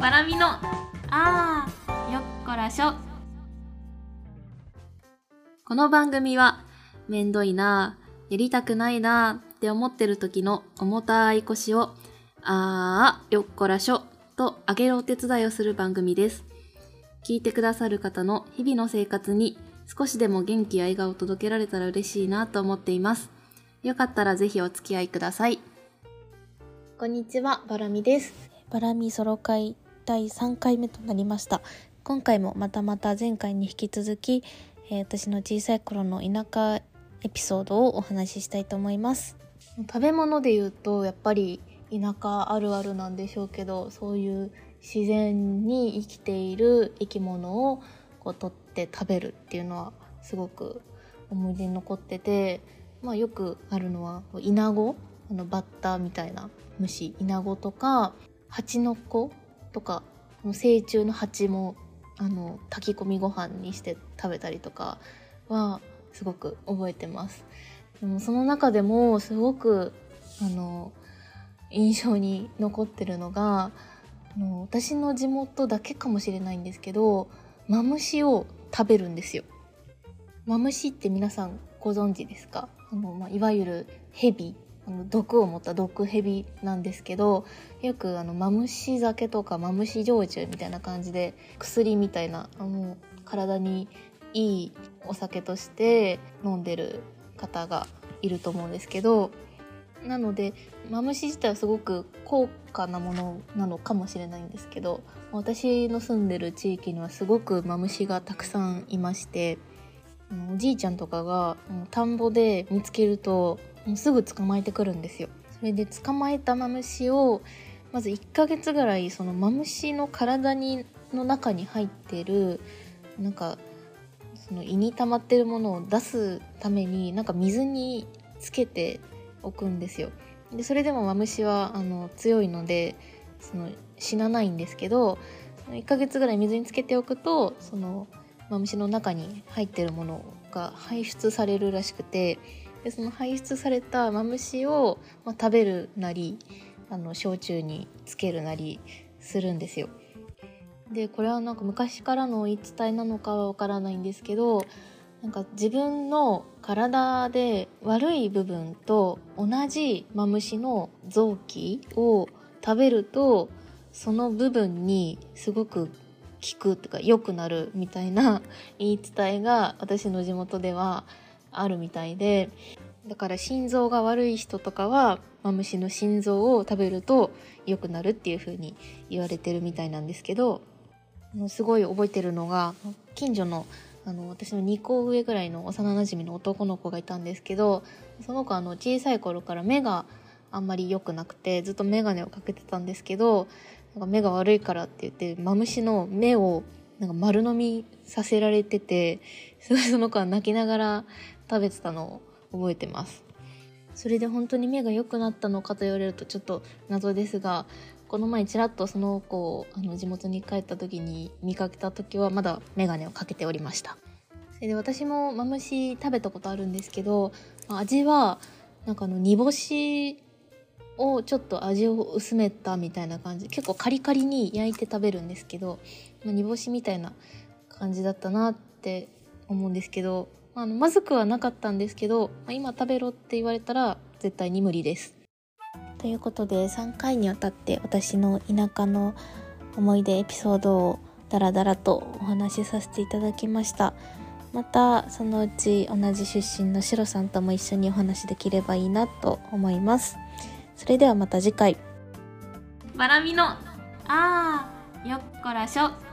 バラミのあーよっこらしょ。この番組はめんどいなやりたくないなって思ってる時の重たい腰をあーよっこらしょと上げるお手伝いをする番組です。聞いてくださる方の日々の生活に少しでも元気や笑顔を届けられたら嬉しいなと思っています。よかったらぜひお付き合いください。こんにちは、バラミです。バラミソロ会第3回目となりました。今回もまたまた前回に引き続き、えー私の小さい頃の田舎エピソードをお話ししたいと思います。食べ物で言うと、やっぱり田舎あるあるなんでしょうけど、そういう自然に生きている生き物をこう取って食べるっていうのはすごく思い出に残ってて、まあよくあるのはイナゴあのバッタみたいな虫イナゴとかハチノコとか成虫のハチもあの炊き込みご飯にして食べたりとかはすごく覚えてます。でもその中でもすごくあの印象に残ってるのがあの私の地元だけかもしれないんですけどマムシを食べるんですよ。マムシって皆さんご存知ですか？あの、まあ、いわゆるヘビあの毒を持った毒ヘビなんですけどよくあのマムシ酒とかマムシ焼酎みたいな感じで薬みたいなあの体にいいお酒として飲んでる方がいると思うんですけどなのでマムシ自体はすごく高価なものなのかもしれないんですけど私の住んでる地域にはすごくマムシがたくさんいましておじいちゃんとかが田んぼで見つけるともうすぐ捕まえてくるんですよ。それで捕まえたマムシをまず1ヶ月ぐらいそのマムシの体にの中に入ってるなんかその胃に溜まってるものを出すためになんか水につけておくんですよ。でそれでもマムシはあの強いのでその死なないんですけど1ヶ月ぐらい水につけておくとそのマムシの中に入ってるものが排出されるらしくてでその排出されたマムシを、まあ、食べるなりあの焼酎につけるなりするんですよ。でこれはなんか昔からの言い伝えなのかはわからないんですけどなんか自分の体で悪い部分と同じマムシの臓器を食べるとその部分にすごく効くとか良くなるみたいな言い伝えが私の地元ではあるみたいでだから心臓が悪い人とかはマムシの心臓を食べると良くなるっていう風に言われてるみたいなんですけどすごい覚えてるのが近所のあの私の2個上ぐらいの幼なじみの男の子がいたんですけどその子あの小さい頃から目があんまり良くなくてずっと眼鏡をかけてたんですけどなんか目が悪いからって言ってマムシの目をなんか丸飲みさせられててすごいその子は泣きながら食べてたのを覚えてます。それで本当に目が良くなったのかと言われるとちょっと謎ですがこの前ちらっとその子をあの地元に帰った時に見かけた時はまだ眼鏡をかけておりました。それで私もマムシ食べたことあるんですけど味はなんかあの煮干しをちょっと味を薄めたみたいな感じ。結構カリカリに焼いて食べるんですけど、ま、煮干しみたいな感じだったなって思うんですけど、あ、あのまずくはなかったんですけど、まあ、今食べろって言われたら絶対に無理です。ということで3回にわたって私の田舎の思い出エピソードをダラダラとお話しさせていただきました。またそのうち同じ出身のシロさんとも一緒にお話できればいいなと思います。それではまた次回。バラミのあーよっこらしょ